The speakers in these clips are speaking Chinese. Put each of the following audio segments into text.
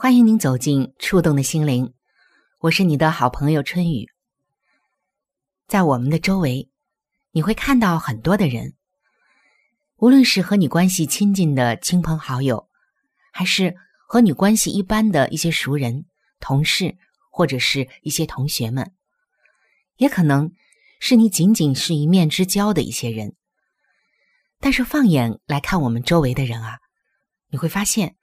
欢迎您走进触动的心灵，我是你的好朋友春雨。在我们的周围，你会看到很多的人。无论是和你关系亲近的亲朋好友，还是和你关系一般的一些熟人、同事，或者是一些同学们，也可能是你仅仅是一面之交的一些人。但是放眼来看，我们周围的人啊，你会发现，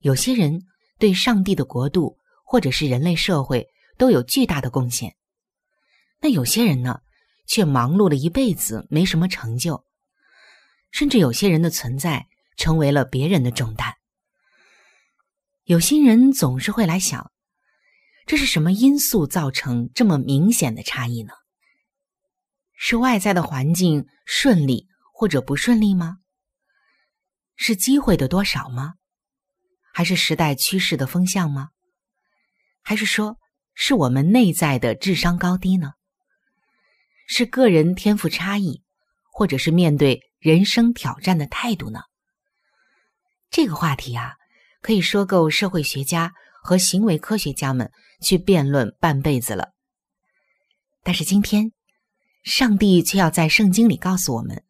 有些人对上帝的国度或者是人类社会都有巨大的贡献，那有些人呢，却忙碌了一辈子，没什么成就。甚至有些人的存在成为了别人的重担。有些人总是会来想，这是什么因素造成这么明显的差异呢？是外在的环境顺利或者不顺利吗？是机会的多少吗？还是时代趋势的风向吗？还是说是我们内在的智商高低呢？是个人天赋差异，或者是面对？人生挑战的态度呢？这个话题啊，可以说够社会学家和行为科学家们去辩论半辈子了。但是今天，上帝却要在圣经里告诉我们，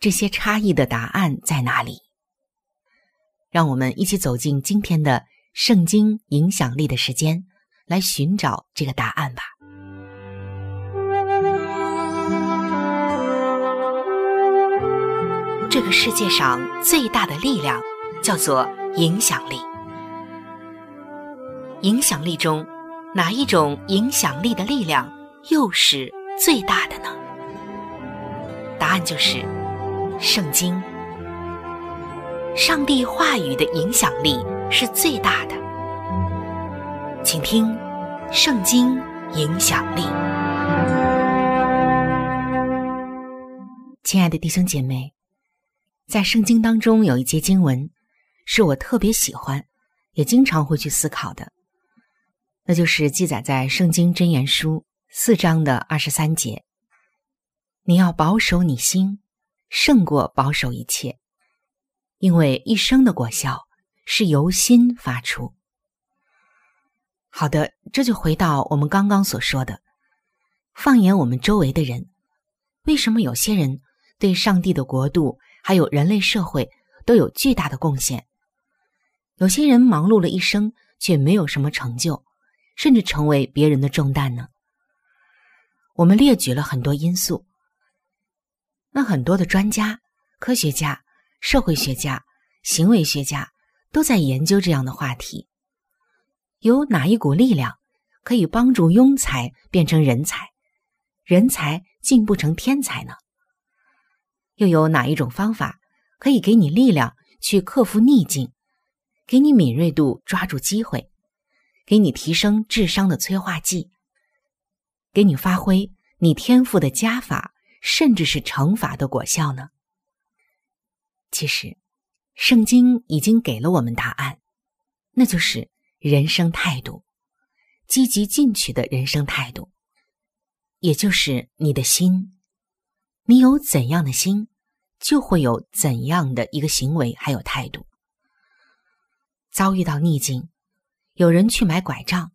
这些差异的答案在哪里？让我们一起走进今天的圣经影响力的时间，来寻找这个答案吧。这个世界上最大的力量叫做影响力。影响力中，哪一种影响力的力量又是最大的呢？答案就是圣经。上帝话语的影响力是最大的。请听《圣经影响力》。亲爱的弟兄姐妹。在圣经当中有一节经文，是我特别喜欢，也经常会去思考的，那就是记载在《圣经真言书》四章的二十三节：“你要保守你心，胜过保守一切，因为一生的果效是由心发出。”好的，这就回到我们刚刚所说的，放眼我们周围的人，为什么有些人对上帝的国度？还有人类社会都有巨大的贡献。有些人忙碌了一生，却没有什么成就，甚至成为别人的重担呢。我们列举了很多因素。那很多的专家、科学家、社会学家、行为学家都在研究这样的话题：有哪一股力量可以帮助庸才变成人才，人才进步成天才呢？又有哪一种方法可以给你力量去克服逆境，给你敏锐度抓住机会，给你提升智商的催化剂，给你发挥你天赋的加法，甚至是乘法的果效呢？其实，圣经已经给了我们答案，那就是人生态度。积极进取的人生态度，也就是你的心。你有怎样的心，就会有怎样的一个行为，还有态度。遭遇到逆境，有人去买拐杖，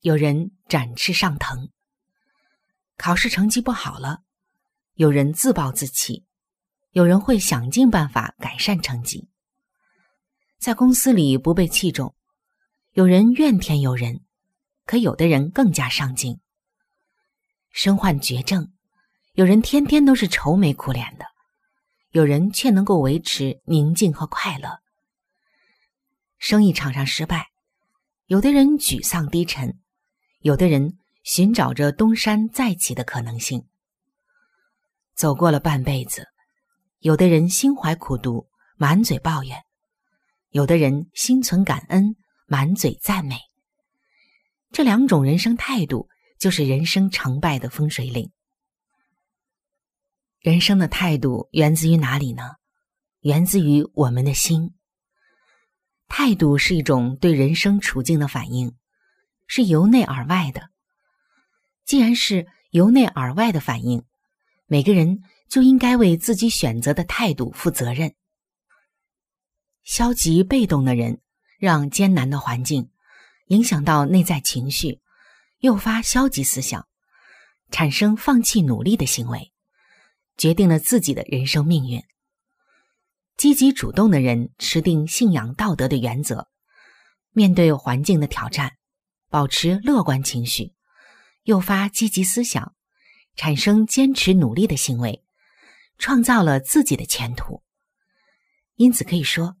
有人展翅上腾；考试成绩不好了，有人自暴自弃，有人会想尽办法改善成绩。在公司里不被器重，有人怨天尤人，可有的人更加上进。身患绝症，有人天天都是愁眉苦脸的，有人却能够维持宁静和快乐。生意场上失败，有的人沮丧低沉，有的人寻找着东山再起的可能性。走过了半辈子，有的人心怀苦毒，满嘴抱怨；有的人心存感恩，满嘴赞美。这两种人生态度，就是人生成败的分水岭。人生的态度源自于哪里呢？源自于我们的心。态度是一种对人生处境的反应，是由内而外的。既然是由内而外的反应，每个人就应该为自己选择的态度负责任。消极被动的人，让艰难的环境影响到内在情绪，诱发消极思想，产生放弃努力的行为，决定了自己的人生命运。积极主动的人持定信仰道德的原则，面对环境的挑战，保持乐观情绪，诱发积极思想，产生坚持努力的行为，创造了自己的前途。因此可以说，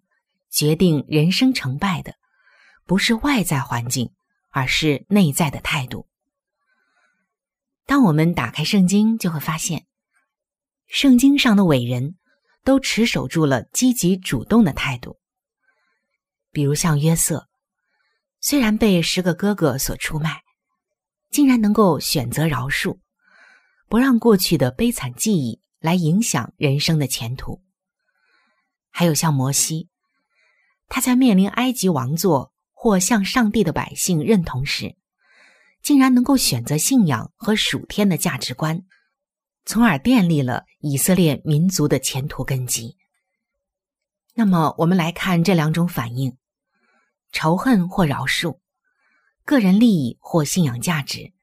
决定人生成败的不是外在环境，而是内在的态度。当我们打开圣经，就会发现，圣经上的伟人。都持守住了积极主动的态度。比如像约瑟，虽然被十个哥哥所出卖，竟然能够选择饶恕，不让过去的悲惨记忆来影响人生的前途。还有像摩西，他在面临埃及王座或向上帝的百姓认同时，竟然能够选择信仰和属天的价值观。从而奠立了以色列民族的前途根基。那么，我们来看这两种反应：仇恨或饶恕，个人利益或信仰价值，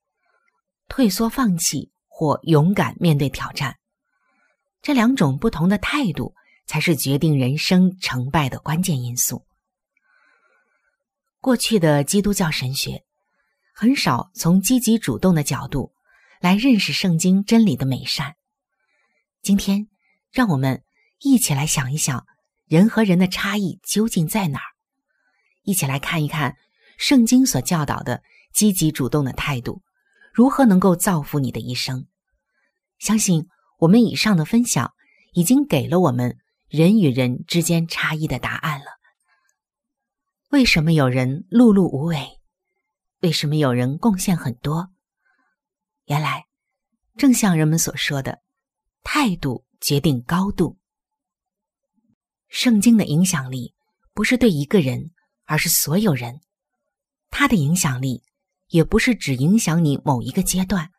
退缩放弃或勇敢面对挑战。这两种不同的态度，才是决定人生成败的关键因素。过去的基督教神学很少从积极主动的角度。来认识圣经真理的美善。今天，让我们一起来想一想，人和人的差异究竟在哪儿？一起来看一看圣经所教导的积极主动的态度，如何能够造福你的一生。相信我们以上的分享已经给了我们人与人之间差异的答案了。为什么有人碌碌无为？为什么有人贡献很多？原来，正像人们所说的，态度决定高度。圣经的影响力不是对一个人，而是所有人。它的影响力也不是只影响你某一个阶段，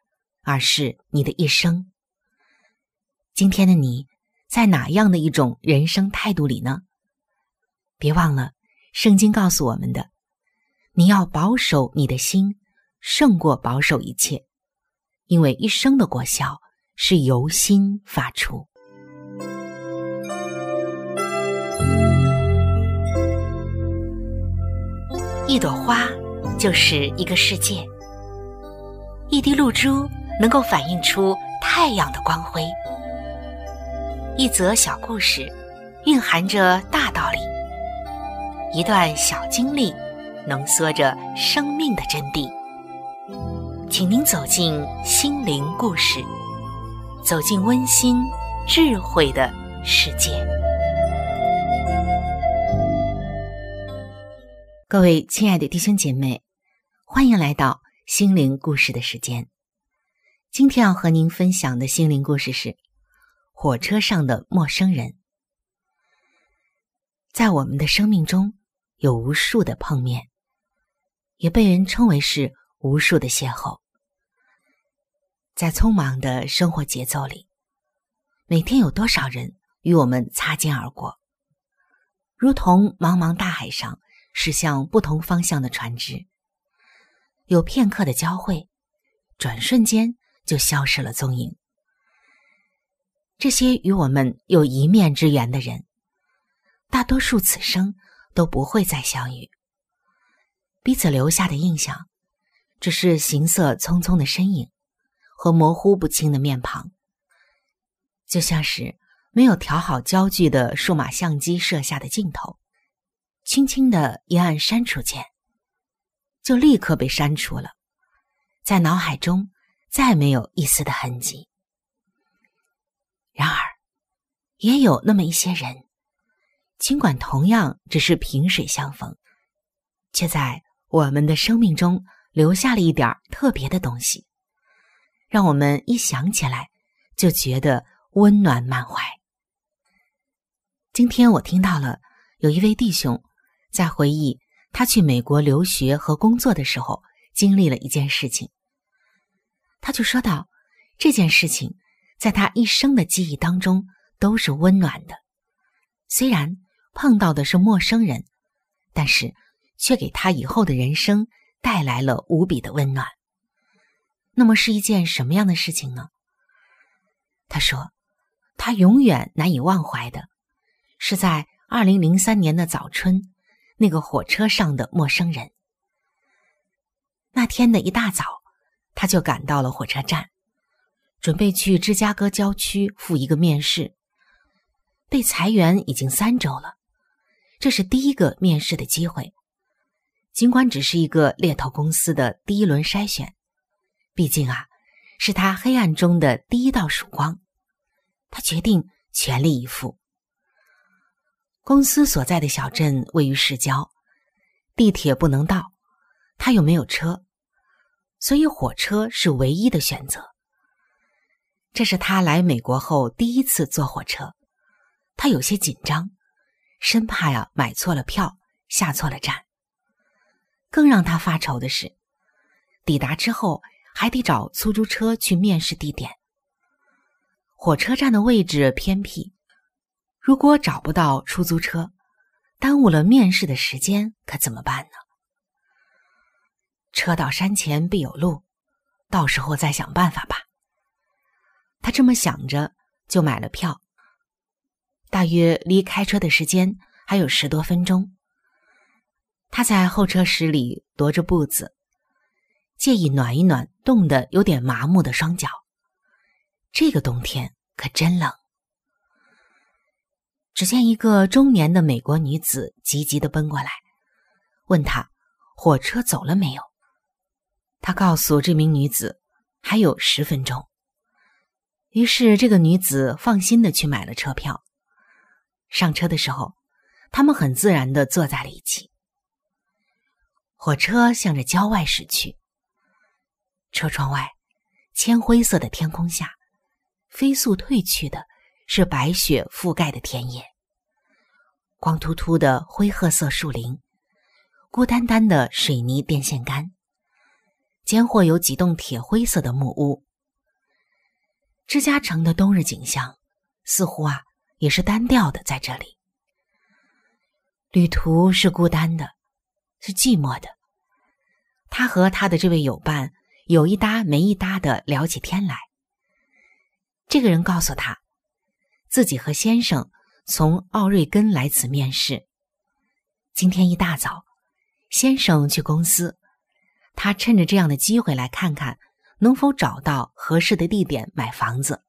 而是你的一生。今天的你在哪样的一种人生态度里呢？别忘了，圣经告诉我们的：你要保守你的心，胜过保守一切。因为一生的果效是由心发出。一朵花就是一个世界，一滴露珠能够反映出太阳的光辉，一则小故事蕴含着大道理，一段小经历浓缩着生命的真谛。请您走进心灵故事，走进温馨智慧的世界。各位亲爱的弟兄姐妹，欢迎来到心灵故事的时间。今天要和您分享的心灵故事是《火车上的陌生人》。在我们的生命中，有无数的碰面，也被人称为是。无数的邂逅。在匆忙的生活节奏里，每天有多少人与我们擦肩而过，如同茫茫大海上驶向不同方向的船只，有片刻的交汇，转瞬间就消失了踪影。这些与我们有一面之缘的人，大多数此生都不会再相遇，彼此留下的印象，只是行色匆匆的身影。和模糊不清的面庞，就像是没有调好焦距的数码相机摄下的镜头，轻轻的一按删除键，就立刻被删除了，在脑海中再没有一丝的痕迹。然而，也有那么一些人，尽管同样只是萍水相逢，却在我们的生命中留下了一点特别的东西。让我们一想起来就觉得温暖满怀。今天我听到了有一位弟兄在回忆他去美国留学和工作的时候经历了一件事情，他就说到这件事情在他一生的记忆当中都是温暖的，虽然碰到的是陌生人，但是却给他以后的人生带来了无比的温暖。那么是一件什么样的事情呢？他说，他永远难以忘怀的，是在二零零三年的早春，那个火车上的陌生人。那天的一大早，他就赶到了火车站，准备去芝加哥郊区赴一个面试。被裁员已经三周了，这是第一个面试的机会，尽管只是一个猎头公司的第一轮筛选。毕竟啊，是他黑暗中的第一道曙光。他决定全力以赴。公司所在的小镇位于市郊，地铁不能到，他又没有车，所以火车是唯一的选择。这是他来美国后第一次坐火车，他有些紧张，生怕呀买错了票，下错了站。更让他发愁的是，抵达之后。还得找出租车去面试地点。火车站的位置偏僻，如果找不到出租车，耽误了面试的时间，可怎么办呢？车到山前必有路，到时候再想办法吧。他这么想着，就买了票。大约离开车的时间还有十多分钟，他在候车室里踱着步子。借意暖一暖冻得有点麻木的双脚。这个冬天可真冷。只见一个中年的美国女子急急的奔过来，问他火车走了没有。他告诉这名女子还有十分钟。于是这个女子放心的去买了车票。上车的时候，他们很自然的坐在了一起。火车向着郊外驶去。车窗外，铅灰色的天空下，飞速褪去的是白雪覆盖的田野，光秃秃的灰褐色树林，孤单单的水泥电线杆，间或有几栋铁灰色的木屋。芝加城的冬日景象，似乎啊也是单调的，在这里。旅途是孤单的，是寂寞的。他和他的这位友伴。有一搭没一搭的聊起天来。这个人告诉他，自己和先生从奥瑞根来此面试。今天一大早，先生去公司，他趁着这样的机会来看看能否找到合适的地点买房子。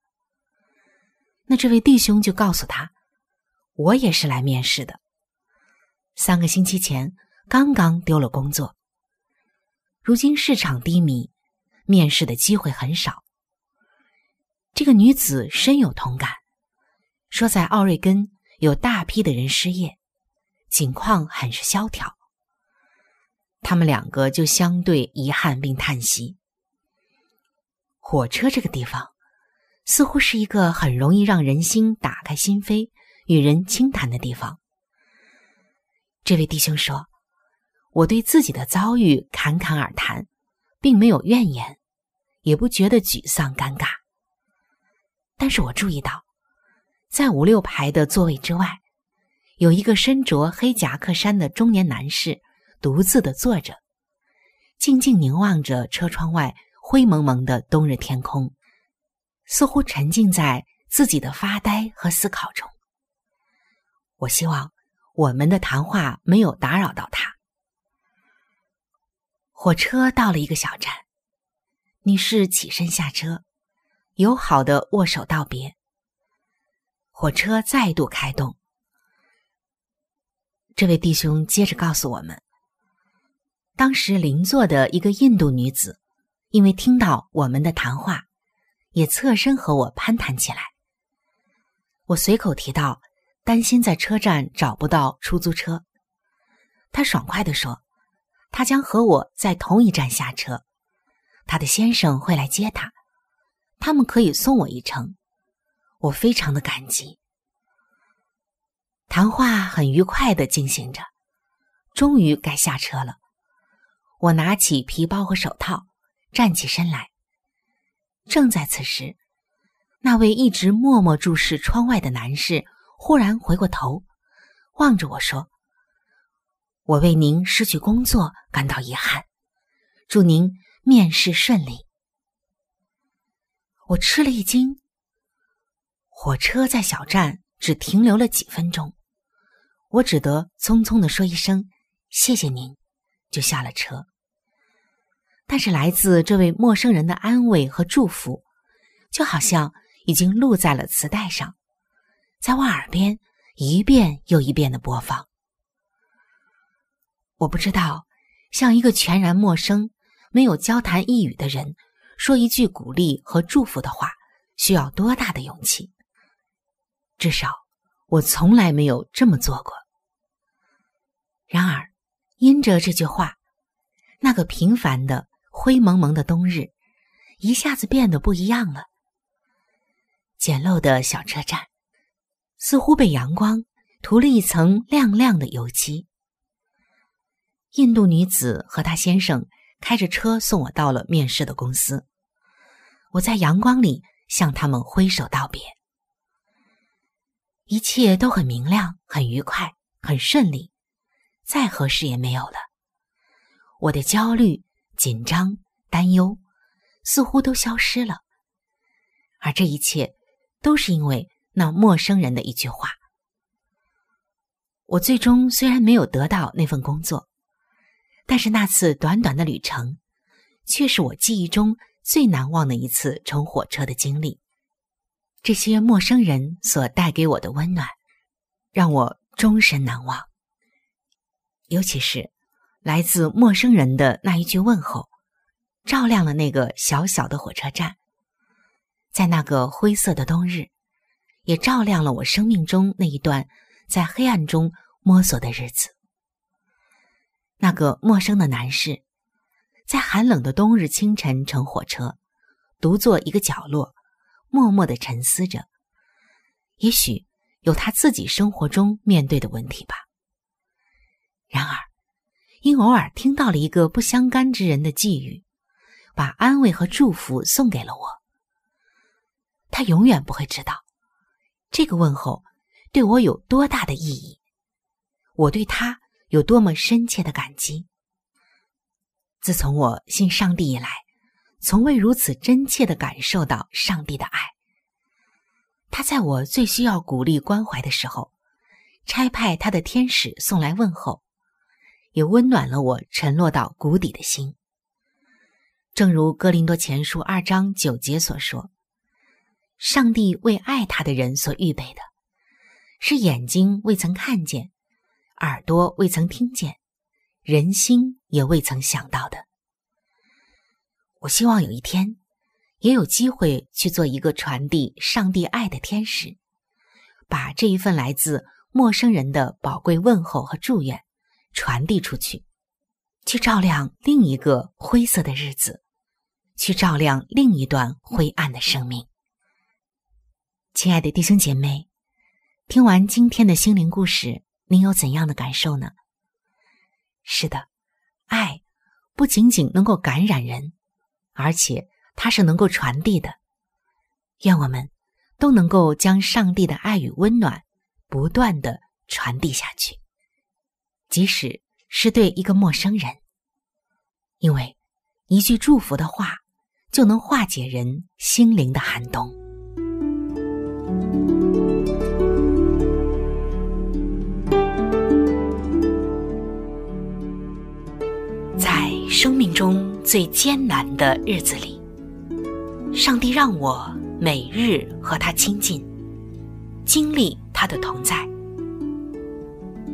那这位弟兄就告诉他：“我也是来面试的，三个星期前刚刚丢了工作，如今市场低迷。”面试的机会很少。这个女子深有同感，说在奥瑞根有大批的人失业，情况很是萧条。他们两个就相对遗憾并叹息。火车这个地方，似乎是一个很容易让人心打开心扉、与人倾谈的地方。这位弟兄说：“我对自己的遭遇侃侃而谈。”并没有怨言，也不觉得沮丧尴尬。但是我注意到，在五六排的座位之外，有一个身着黑夹克衫的中年男士独自的坐着，静静凝望着车窗外灰蒙蒙的冬日天空，似乎沉浸在自己的发呆和思考中。我希望我们的谈话没有打扰到他。火车到了一个小站，女士起身下车，友好的握手道别。火车再度开动。这位弟兄接着告诉我们，当时邻座的一个印度女子，因为听到我们的谈话，也侧身和我攀谈起来。我随口提到，担心在车站找不到出租车，他爽快地说。他将和我在同一站下车，他的先生会来接他，他们可以送我一程，我非常的感激。谈话很愉快的进行着，终于该下车了。我拿起皮包和手套，站起身来。正在此时，那位一直默默注视窗外的男士忽然回过头，望着我说。我为您失去工作感到遗憾，祝您面试顺利。我吃了一惊。火车在小站只停留了几分钟，我只得匆匆的说一声“谢谢您”，就下了车。但是来自这位陌生人的安慰和祝福，就好像已经录在了磁带上，在我耳边一遍又一遍的播放。我不知道，向一个全然陌生、没有交谈一语的人说一句鼓励和祝福的话，需要多大的勇气。至少，我从来没有这么做过。然而，因着这句话，那个平凡的灰蒙蒙的冬日一下子变得不一样了。简陋的小车站似乎被阳光涂了一层亮亮的油漆。印度女子和她先生开着车送我到了面试的公司。我在阳光里向他们挥手道别，一切都很明亮、很愉快、很顺利，再合适也没有了。我的焦虑、紧张、担忧似乎都消失了，而这一切都是因为那陌生人的一句话。我最终虽然没有得到那份工作。但是那次短短的旅程，却是我记忆中最难忘的一次乘火车的经历。这些陌生人所带给我的温暖，让我终身难忘。尤其是来自陌生人的那一句问候，照亮了那个小小的火车站。在那个灰色的冬日，也照亮了我生命中那一段在黑暗中摸索的日子。那个陌生的男士，在寒冷的冬日清晨乘火车，独坐一个角落，默默的沉思着。也许有他自己生活中面对的问题吧。然而，因偶尔听到了一个不相干之人的寄语，把安慰和祝福送给了我。他永远不会知道，这个问候对我有多大的意义。我对他。有多么深切的感激！自从我信上帝以来，从未如此真切的感受到上帝的爱。他在我最需要鼓励关怀的时候，差派他的天使送来问候，也温暖了我沉落到谷底的心。正如哥林多前书二章九节所说：“上帝为爱他的人所预备的，是眼睛未曾看见。”耳朵未曾听见，人心也未曾想到的。我希望有一天，也有机会去做一个传递上帝爱的天使，把这一份来自陌生人的宝贵问候和祝愿传递出去，去照亮另一个灰色的日子，去照亮另一段灰暗的生命。亲爱的弟兄姐妹，听完今天的心灵故事。您有怎样的感受呢？是的，爱不仅仅能够感染人，而且它是能够传递的。愿我们都能够将上帝的爱与温暖不断的传递下去，即使是对一个陌生人，因为一句祝福的话就能化解人心灵的寒冬。在生命中最艰难的日子里，上帝让我。每日和他亲近，经历他的同在，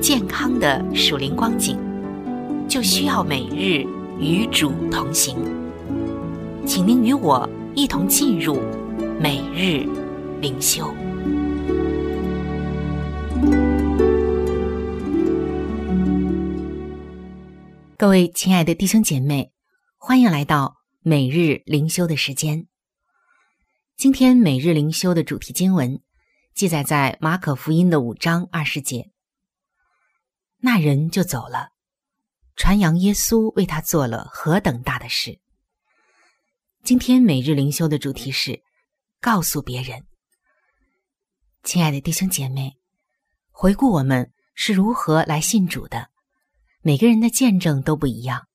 健康的属灵光景，就需要每日与主同行。请您与我一同进入每日灵修。各位亲爱的弟兄姐妹，欢迎来到每日灵修的时间。今天每日灵修的主题经文记载在马可福音的五章二十节。那人就走了，传扬耶稣为他做了何等大的事。今天每日灵修的主题是告诉别人。亲爱的弟兄姐妹，回顾我们是如何来信主的，每个人的见证都不一样。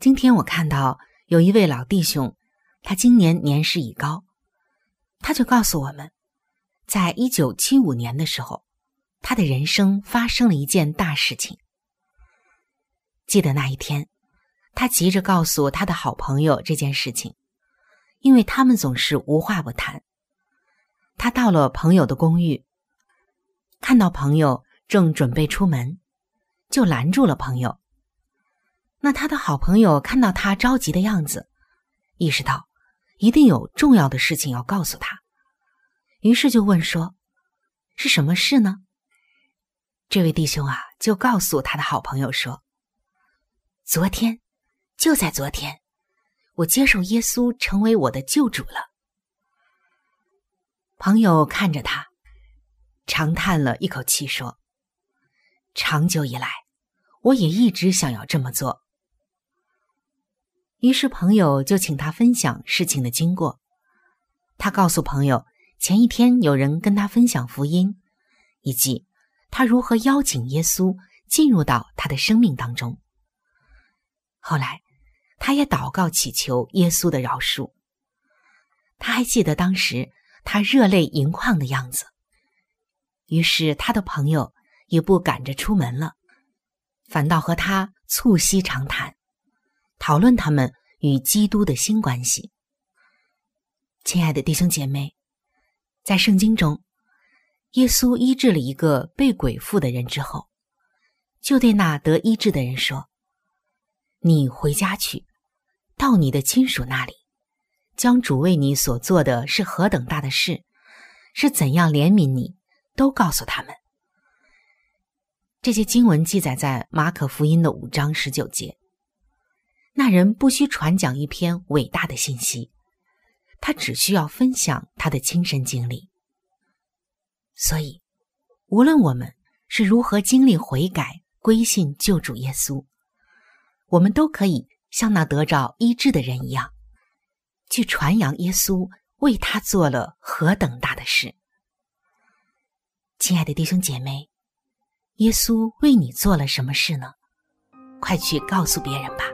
今天我看到有一位老弟兄。他今年年事已高，他就告诉我们，在一九七五年的时候，他的人生发生了一件大事情。记得那一天，他急着告诉他的好朋友这件事情，因为他们总是无话不谈。他到了朋友的公寓，看到朋友正准备出门，就拦住了朋友。那他的好朋友看到他着急的样子，意识到。一定有重要的事情要告诉他，于是就问说：“是什么事呢？”这位弟兄啊，就告诉他的好朋友说：“昨天，就在昨天，我接受耶稣成为我的救主了。”朋友看着他，长叹了一口气说：“长久以来，我也一直想要这么做。”于是朋友就请他分享事情的经过。他告诉朋友，前一天有人跟他分享福音，以及他如何邀请耶稣进入到他的生命当中。后来，他也祷告祈求耶稣的饶恕。他还记得当时他热泪盈眶的样子。于是他的朋友也不赶着出门了，反倒和他促膝长谈。讨论他们与基督的新关系。亲爱的弟兄姐妹，在圣经中，耶稣医治了一个被鬼附的人之后，就对那得医治的人说：“你回家去，到你的亲属那里，将主为你所做的是何等大的事，是怎样怜悯你，都告诉他们。”这些经文记载在马可福音的五章十九节。那人不需传讲一篇伟大的信息，他只需要分享他的亲身经历。所以，无论我们是如何经历悔改、归信救主耶稣，我们都可以像那得着医治的人一样，去传扬耶稣为他做了何等大的事。亲爱的弟兄姐妹，耶稣为你做了什么事呢？快去告诉别人吧。